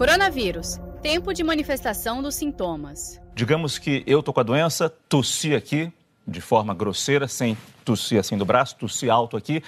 Coronavírus. Tempo de manifestação dos sintomas. Digamos que eu tô com a doença, tossi aqui de forma grosseira, sem tossir assim do braço, tossi alto aqui.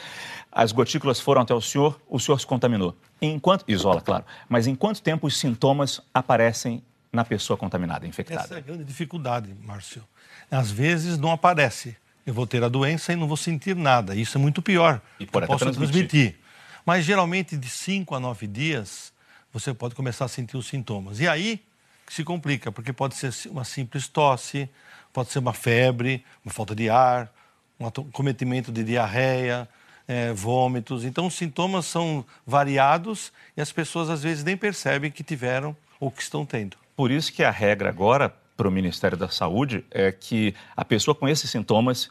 As gotículas foram até o senhor, o senhor se contaminou. Enquanto isola, claro, mas em quanto tempo os sintomas aparecem na pessoa contaminada, infectada? Essa é a grande dificuldade, Márcio. Às vezes não aparece. Eu vou ter a doença e não vou sentir nada. Isso é muito pior. E pode eu posso até transmitir. transmitir. Mas geralmente de 5 a 9 dias você pode começar a sentir os sintomas. E aí se complica, porque pode ser uma simples tosse, pode ser uma febre, uma falta de ar, um cometimento de diarreia, eh, vômitos. Então os sintomas são variados e as pessoas às vezes nem percebem que tiveram ou que estão tendo. Por isso que a regra agora para o Ministério da Saúde é que a pessoa com esses sintomas,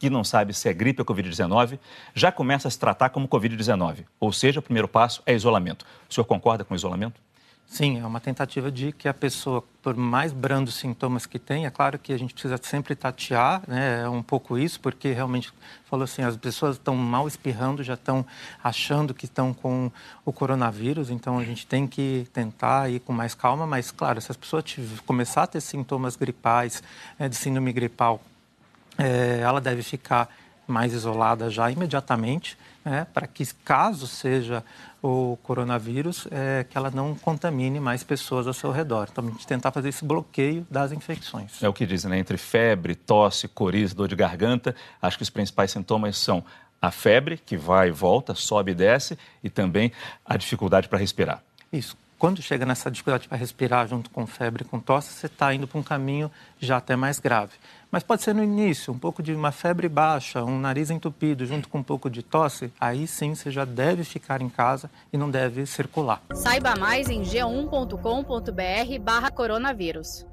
que não sabe se é gripe ou Covid-19, já começa a se tratar como Covid-19. Ou seja, o primeiro passo é isolamento. O senhor concorda com o isolamento? Sim, é uma tentativa de que a pessoa, por mais brandos sintomas que tenha, é claro que a gente precisa sempre tatear, né, é um pouco isso, porque realmente, falou assim, as pessoas estão mal espirrando, já estão achando que estão com o coronavírus, então a gente tem que tentar ir com mais calma, mas claro, se as pessoas tiver, começar a ter sintomas gripais, é, de síndrome gripal, é, ela deve ficar mais isolada já imediatamente, né, para que, caso seja o coronavírus, é, que ela não contamine mais pessoas ao seu redor. Então, a gente tentar fazer esse bloqueio das infecções. É o que dizem, né? Entre febre, tosse, coriza, dor de garganta, acho que os principais sintomas são a febre, que vai e volta, sobe e desce, e também a dificuldade para respirar. Isso. Quando chega nessa dificuldade para respirar junto com febre com tosse, você está indo para um caminho já até mais grave. Mas pode ser no início, um pouco de uma febre baixa, um nariz entupido junto com um pouco de tosse, aí sim você já deve ficar em casa e não deve circular. Saiba mais em g1.com.br barra coronavírus.